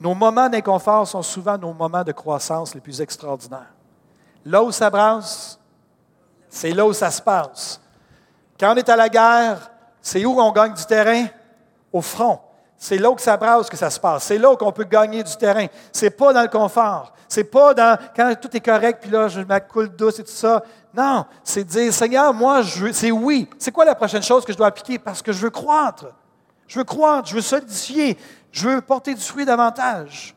Nos moments d'inconfort sont souvent nos moments de croissance les plus extraordinaires. Là où ça brasse, c'est là où ça se passe. Quand on est à la guerre, c'est où on gagne du terrain? Au front. C'est là où ça brasse que ça se passe. C'est là qu'on peut gagner du terrain. C'est pas dans le confort. C'est pas dans quand tout est correct, puis là, je me coule douce et tout ça. Non, c'est dire, Seigneur, moi, c'est oui. C'est quoi la prochaine chose que je dois appliquer? Parce que je veux croître. Je veux croître, je veux solidifier, je veux porter du fruit davantage.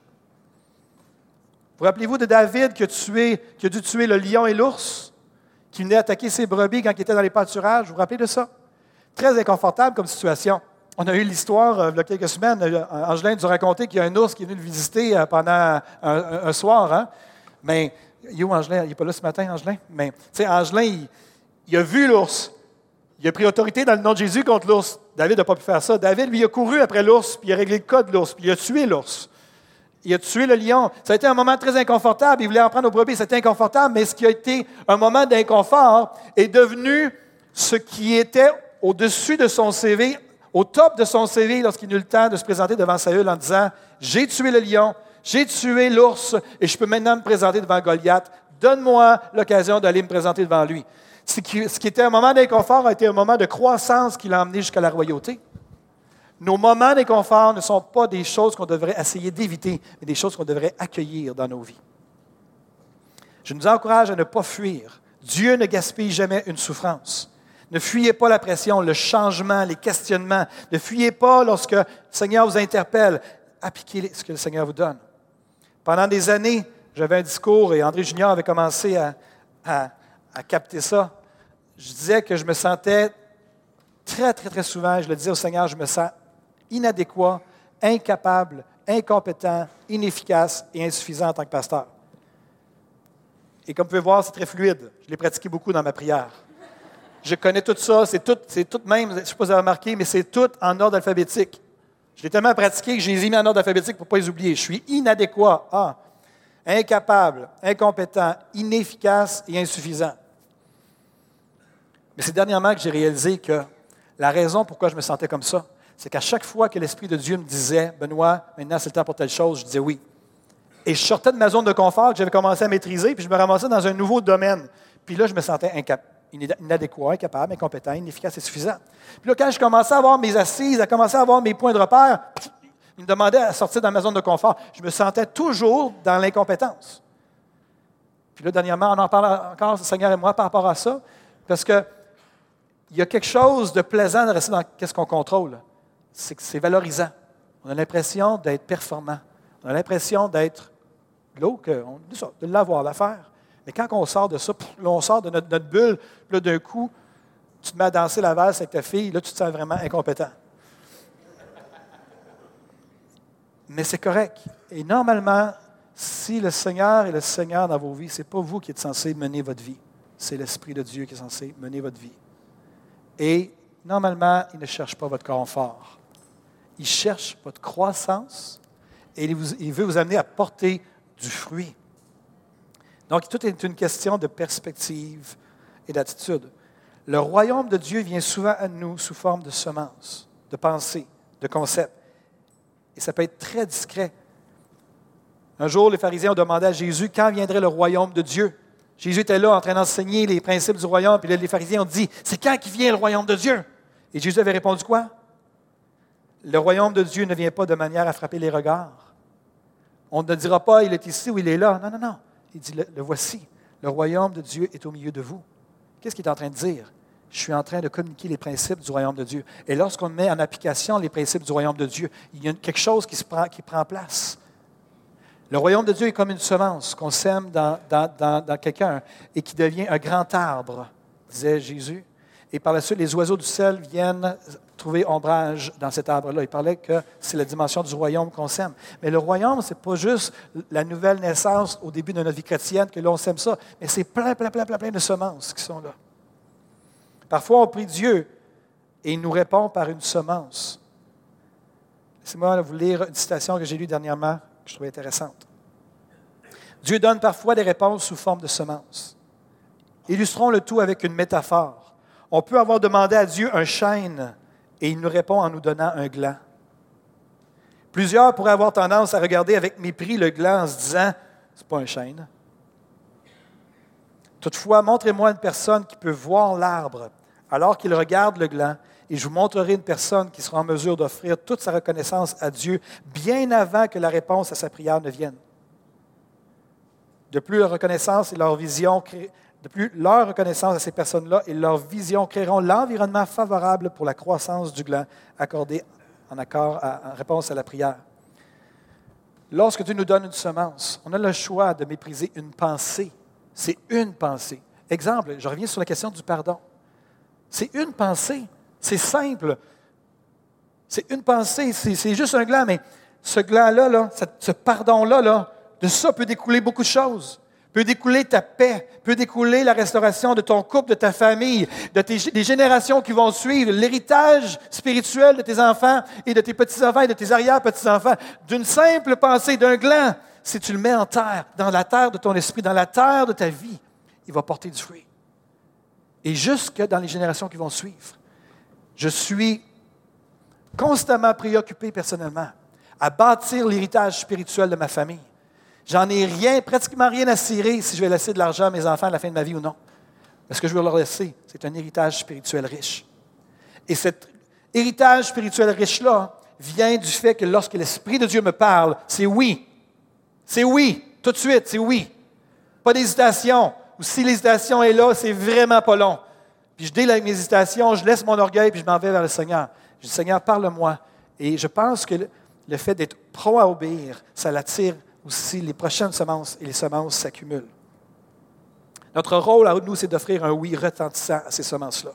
Vous rappelez-vous de David qui a, qui a dû tuer le lion et l'ours, qui venait attaquer ses brebis quand il était dans les pâturages? Vous vous rappelez de ça? Très inconfortable comme situation. On a eu l'histoire, euh, il y a quelques semaines, euh, Angelin nous a raconté qu'il y a un ours qui est venu le visiter euh, pendant un, soir. Hein? Mais, il Angelin? Il n'est pas là ce matin, Angelin? Mais, tu sais, Angelin, il, a vu l'ours. Il a pris autorité dans le nom de Jésus contre l'ours. David n'a pas pu faire ça. David, lui, a couru après l'ours, puis il a réglé le cas de l'ours, puis il a tué l'ours. Il a tué le lion. Ça a été un moment très inconfortable. Il voulait en prendre aux brebis. C'était inconfortable, mais ce qui a été un moment d'inconfort est devenu ce qui était au-dessus de son CV au top de son CV lorsqu'il eut le temps de se présenter devant Saül en disant J'ai tué le lion, j'ai tué l'ours et je peux maintenant me présenter devant Goliath. Donne-moi l'occasion d'aller me présenter devant lui. Ce qui, était un moment d'inconfort a été un moment de croissance qui l'a emmené jusqu'à la royauté. Nos moments d'inconfort ne sont pas des choses qu'on devrait essayer d'éviter, mais des choses qu'on devrait accueillir dans nos vies. Je nous encourage à ne pas fuir. Dieu ne gaspille jamais une souffrance. Ne fuyez pas la pression, le changement, les questionnements. Ne fuyez pas lorsque le Seigneur vous interpelle. Appliquez ce que le Seigneur vous donne. Pendant des années, j'avais un discours et André Junior avait commencé à, à, capter ça. Je disais que je me sentais très, très, très souvent, je le disais au Seigneur, je me sens inadéquat, incapable, incompétent, inefficace et insuffisant en tant que pasteur. Et comme vous pouvez voir, c'est très fluide. Je l'ai pratiqué beaucoup dans ma prière je connais tout ça, c'est tout, c'est tout même, je ne sais pas si vous avez remarqué, mais c'est tout en ordre alphabétique. Je l'ai tellement pratiqué que je les ai mis en ordre alphabétique pour ne pas les oublier. Je suis inadéquat, ah, incapable, incompétent, inefficace et insuffisant. Mais c'est dernièrement que j'ai réalisé que la raison pourquoi je me sentais comme ça, c'est qu'à chaque fois que l'Esprit de Dieu me disait, Benoît, maintenant c'est le temps pour telle chose, je disais oui. Et je sortais de ma zone de confort que j'avais commencé à maîtriser, puis je me ramassais dans un nouveau domaine. Puis là, je me sentais incapable inadéquat, incapable, incompétent, inefficace et suffisant. Puis là, quand je commençais à avoir mes assises, à commencer à avoir mes points de repère, il me demandait à sortir de ma zone de confort. Je me sentais toujours dans l'incompétence. Puis là, dernièrement, on en parle encore, Seigneur et moi, par rapport à ça. Parce que il y a quelque chose de plaisant de rester dans ce qu'on contrôle. C'est que c'est valorisant. On a l'impression d'être performant. On a l'impression d'être l'eau, de l'avoir, l'affaire. Mais quand on sort de ça, on sort de notre, bulle, là, d'un coup, tu te mets à danser la valse avec ta fille, là, tu te sens vraiment incompétent. Mais c'est correct. Et normalement, si le Seigneur est le Seigneur dans vos vies, ce n'est pas vous qui êtes censé mener votre vie. C'est l'Esprit de Dieu qui est censé mener votre vie. Et normalement, il ne cherche pas votre confort. Il cherche votre croissance et il, veut vous amener à porter du fruit. Donc, tout est une question de perspective et d'attitude. Le royaume de Dieu vient souvent à nous sous forme de semences, de pensées, de concepts. Et ça peut être très discret. Un jour, les pharisiens ont demandé à Jésus quand viendrait le royaume de Dieu. Jésus était là en train d'enseigner les principes du royaume, puis les pharisiens ont dit C'est quand qui vient le royaume de Dieu Et Jésus avait répondu quoi Le royaume de Dieu ne vient pas de manière à frapper les regards. On ne dira pas Il est ici ou il est là. Non, non, non. Il dit Le, voici. Le royaume de Dieu est au milieu de vous. Qu'est-ce qu'il est en train de dire? Je suis en train de communiquer les principes du royaume de Dieu. Et lorsqu'on met en application les principes du royaume de Dieu, il y a quelque chose qui, se prend, qui prend place. Le royaume de Dieu est comme une semence qu'on sème dans, dans, quelqu'un et qui devient un grand arbre, disait Jésus. Et par la suite, les oiseaux du ciel viennent trouver ombrage dans cet arbre-là. Il parlait que c'est la dimension du royaume qu'on sème. Mais le royaume, ce n'est pas juste la nouvelle naissance au début de notre vie chrétienne que l'on sème ça, mais c'est plein, plein, plein, plein, plein de semences qui sont là. Parfois, on prie Dieu et il nous répond par une semence. Laissez-moi vous lire une citation que j'ai lue dernièrement que je trouvais intéressante. Dieu donne parfois des réponses sous forme de semences. Illustrons le tout avec une métaphore. On peut avoir demandé à Dieu un chêne et il nous répond en nous donnant un gland. Plusieurs pourraient avoir tendance à regarder avec mépris le gland en se disant C'est pas un chêne. Toutefois, montrez-moi une personne qui peut voir l'arbre alors qu'il regarde le gland, et je vous montrerai une personne qui sera en mesure d'offrir toute sa reconnaissance à Dieu bien avant que la réponse à sa prière ne vienne. De plus, leur reconnaissance et leur vision, de plus, leur reconnaissance à ces personnes-là et leur vision créeront l'environnement favorable pour la croissance du gland accordé en réponse à la prière. Lorsque Dieu nous donne une semence, on a le choix de mépriser une pensée c'est une pensée. Exemple, je reviens sur la question du pardon. C'est une pensée. C'est simple. C'est une pensée. C'est juste un gland, mais ce gland-là, là, ce pardon-là, là, de ça peut découler beaucoup de choses. Peut découler ta paix, peut découler la restauration de ton couple, de ta famille, de tes, des générations qui vont suivre, l'héritage spirituel de tes enfants et de tes petits-enfants et de tes arrière-petits-enfants, d'une simple pensée, d'un gland si tu le mets en terre, dans la terre de ton esprit, dans la terre de ta vie, il va porter du fruit. Et jusque dans les générations qui vont suivre. Je suis constamment préoccupé personnellement à bâtir l'héritage spirituel de ma famille. J'en ai rien, pratiquement rien à cirer si je vais laisser de l'argent à mes enfants à la fin de ma vie ou non. Parce que je veux leur laisser, c'est un héritage spirituel riche. Et cet héritage spirituel riche-là vient du fait que lorsque l'Esprit de Dieu me parle, c'est oui, c'est oui, tout de suite, c'est oui. Pas d'hésitation. Ou si l'hésitation est là, c'est vraiment pas long. Puis je délègue mes hésitations, je laisse mon orgueil, puis je m'en vais vers le Seigneur. Je dis, Seigneur, parle-moi. Et je pense que le fait d'être pro à obéir, ça l'attire aussi les prochaines semences, et les semences s'accumulent. Notre rôle à nous, c'est d'offrir un oui retentissant à ces semences-là.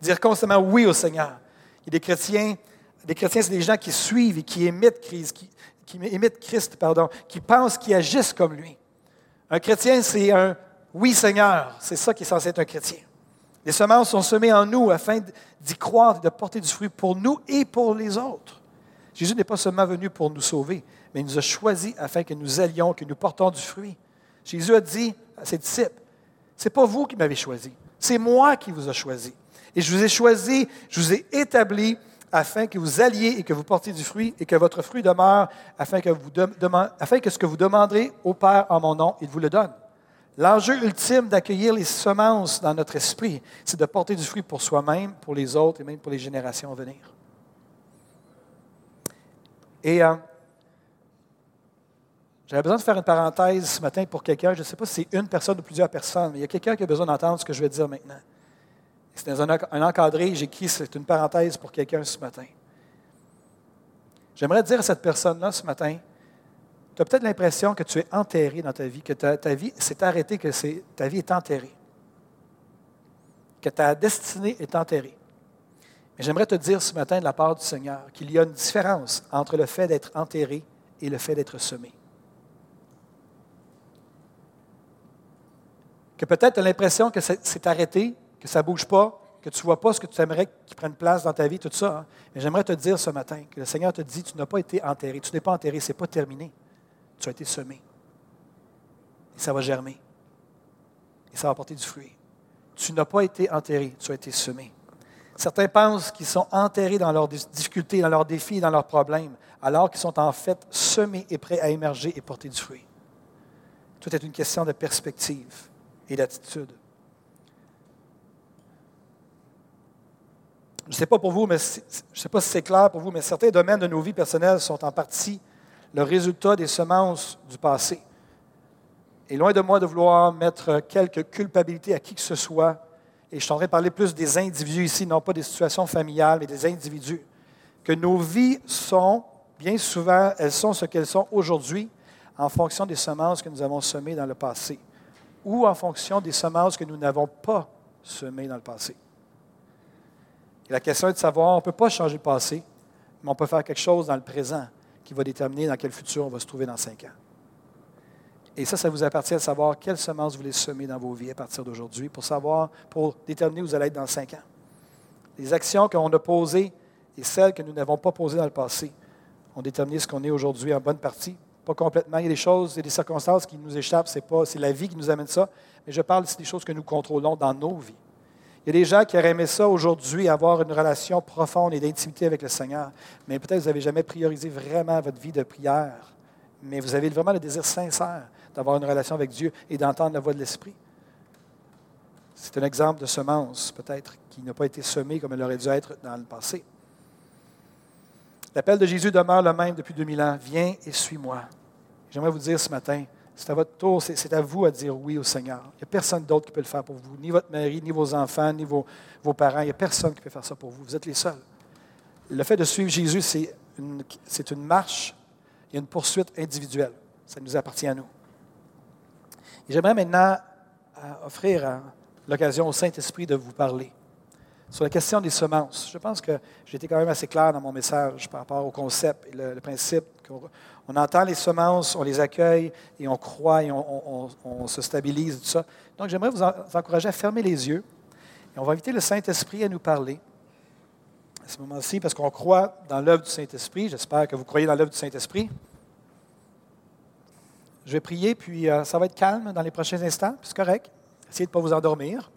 Dire constamment oui au Seigneur. A des chrétiens, des chrétiens, c'est des gens qui suivent et qui émettent Christ, qui, imitent pardon, qui pensent, qui agissent comme lui. Un chrétien, c'est un oui Seigneur. C'est ça qui est censé être un chrétien. Les semences sont semées en nous afin d'y croire et de porter du fruit pour nous et pour les autres. Jésus n'est pas seulement venu pour nous sauver, mais il nous a choisis afin que nous allions, que nous portons du fruit. Jésus a dit à ses disciples, c'est pas vous qui m'avez choisi, c'est moi qui vous ai choisi. Et je vous ai choisi, je vous ai établi afin que vous alliez et que vous portiez du fruit et que votre fruit demeure, afin que, ce que vous demanderez au Père en mon nom, il vous le donne. L'enjeu ultime d'accueillir les semences dans notre esprit, c'est de porter du fruit pour soi-même, pour les autres et même pour les générations à venir. Et euh, j'avais besoin de faire une parenthèse ce matin pour quelqu'un. Je ne sais pas si c'est une personne ou plusieurs personnes, mais il y a quelqu'un qui a besoin d'entendre ce que je vais dire maintenant. C'est dans un, encadré, j'écris, c'est une parenthèse pour quelqu'un ce matin. J'aimerais dire à cette personne-là ce matin, tu as peut-être l'impression que tu es enterré dans ta vie, que ta, ta vie s'est arrêtée, que ta vie est enterrée, que ta destinée est enterrée. Mais j'aimerais te dire ce matin de la part du Seigneur qu'il y a une différence entre le fait d'être enterré et le fait d'être semé. Que peut-être tu as l'impression que c'est arrêté, que ça ne bouge pas, que tu ne vois pas ce que tu aimerais qu'il prenne place dans ta vie, tout ça. Hein. Mais j'aimerais te dire ce matin que le Seigneur te dit, tu n'as pas été enterré, tu n'es pas enterré, ce n'est pas terminé. Tu as été semé. Et ça va germer. Et ça va porter du fruit. Tu n'as pas été enterré, tu as été semé. Certains pensent qu'ils sont enterrés dans leurs difficultés, dans leurs défis, dans leurs problèmes, alors qu'ils sont en fait semés et prêts à émerger et porter du fruit. Tout est une question de perspective et d'attitude. Je ne sais pas pour vous, mais je sais pas si c'est clair pour vous, mais certains domaines de nos vies personnelles sont en partie le résultat des semences du passé. Et loin de moi de vouloir mettre quelque culpabilité à qui que ce soit, et je suis en de parler plus des individus ici, non pas des situations familiales, mais des individus, que nos vies sont, bien souvent, elles sont ce qu'elles sont aujourd'hui en fonction des semences que nous avons semées dans le passé ou en fonction des semences que nous n'avons pas semées dans le passé. La question est de savoir, on ne peut pas changer le passé, mais on peut faire quelque chose dans le présent qui va déterminer dans quel futur on va se trouver dans cinq ans. Et ça, ça vous appartient de savoir quelles semences vous voulez semer dans vos vies à partir d'aujourd'hui pour savoir, pour déterminer où vous allez être dans cinq ans. Les actions qu'on a posées et celles que nous n'avons pas posées dans le passé ont déterminé ce qu'on est aujourd'hui en bonne partie. Complètement. Il y a des choses et des circonstances qui nous échappent. C'est, pas, c'est la vie qui nous amène ça. Mais je parle ici des choses que nous contrôlons dans nos vies. Il y a des gens qui auraient aimé ça aujourd'hui, avoir une relation profonde et d'intimité avec le Seigneur. Mais peut-être que vous n'avez jamais priorisé vraiment votre vie de prière. Mais vous avez vraiment le désir sincère d'avoir une relation avec Dieu et d'entendre la voix de l'Esprit. C'est un exemple de semence, peut-être, qui n'a pas été semée comme elle aurait dû être dans le passé. L'appel de Jésus demeure le même depuis 2000 ans. Viens et suis-moi. J'aimerais vous dire ce matin, c'est à votre tour, c'est à vous à dire oui au Seigneur. Il n'y a personne d'autre qui peut le faire pour vous, ni votre mari, ni vos enfants, ni vos, parents. Il n'y a personne qui peut faire ça pour vous. Vous êtes les seuls. Le fait de suivre Jésus, c'est une, une marche, il y a une poursuite individuelle. Ça nous appartient à nous. j'aimerais maintenant euh, offrir euh, l'occasion au Saint-Esprit de vous parler sur la question des semences. Je pense que j'ai été quand même assez clair dans mon message par rapport au concept et le, principe. On entend les semences, on les accueille et on croit et on, se stabilise, tout ça. Donc, j'aimerais vous, encourager à fermer les yeux et on va inviter le Saint-Esprit à nous parler à ce moment-ci parce qu'on croit dans l'œuvre du Saint-Esprit. J'espère que vous croyez dans l'œuvre du Saint-Esprit. Je vais prier, puis euh, ça va être calme dans les prochains instants, c'est correct. Essayez de ne pas vous endormir.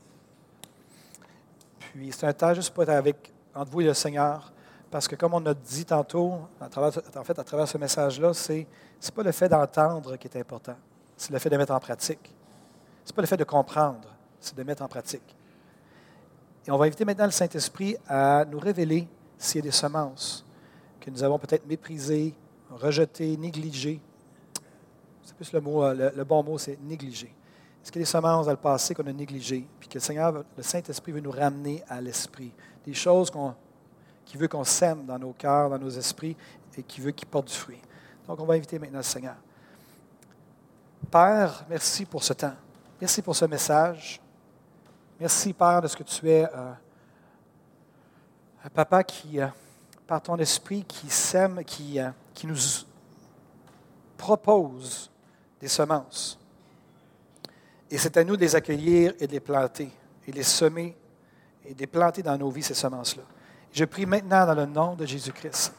Puis c'est un temps juste pour être avec, entre vous et le Seigneur. Parce que comme on a dit tantôt, en fait, à travers ce message-là, ce n'est pas le fait d'entendre qui est important, c'est le fait de mettre en pratique. Ce n'est pas le fait de comprendre, c'est de mettre en pratique. Et on va inviter maintenant le Saint-Esprit à nous révéler s'il y a des semences que nous avons peut-être méprisées, rejetées, négligées. C'est plus le, euh, le bon mot, c'est négliger. Est-ce qu'il y a des semences dans le passé qu'on a négligées, puis que le Seigneur, le Saint-Esprit veut nous ramener à l'Esprit? Des choses qu'il veut qu'on sème dans nos cœurs, dans nos esprits, et qui veut qu'ils portent du fruit. Donc, on va inviter maintenant le Seigneur. Père, merci pour ce temps. Merci pour ce message. Merci, Père, de ce que tu es. Euh, un papa qui, euh, par ton esprit, qui sème, qui, euh, qui nous propose des semences. Et c'est à nous de les accueillir et de les planter, et les semer, et de les planter dans nos vies, ces semences-là. Je prie maintenant dans le nom de Jésus-Christ.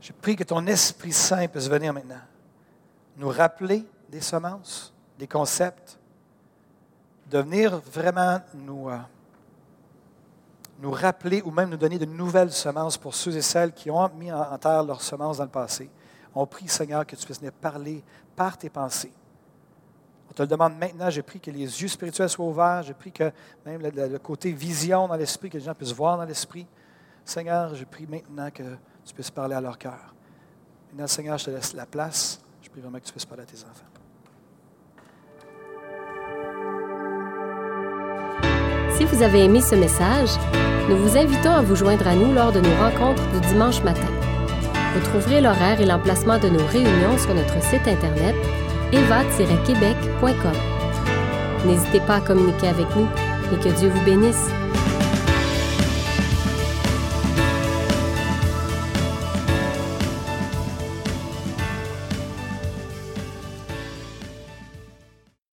Je prie que ton Esprit Saint puisse venir maintenant nous rappeler des semences, des concepts, de venir vraiment nous, euh, nous rappeler ou même nous donner de nouvelles semences pour ceux et celles qui ont mis en terre leurs semences dans le passé. On prie, Seigneur, que tu puisses venir parler par tes pensées on te le demande maintenant. J'ai pris que les yeux spirituels soient ouverts. J'ai pris que même le, côté vision dans l'esprit, que les gens puissent voir dans l'esprit. Seigneur, j'ai pris maintenant que tu puisses parler à leur cœur. Maintenant, Seigneur, je te laisse la place. Je prie vraiment que tu puisses parler à tes enfants. Si vous avez aimé ce message, nous vous invitons à vous joindre à nous lors de nos rencontres du dimanche matin. Vous trouverez l'horaire et l'emplacement de nos réunions sur notre site Internet eva-québec.com. N'hésitez pas à communiquer avec nous et que Dieu vous bénisse.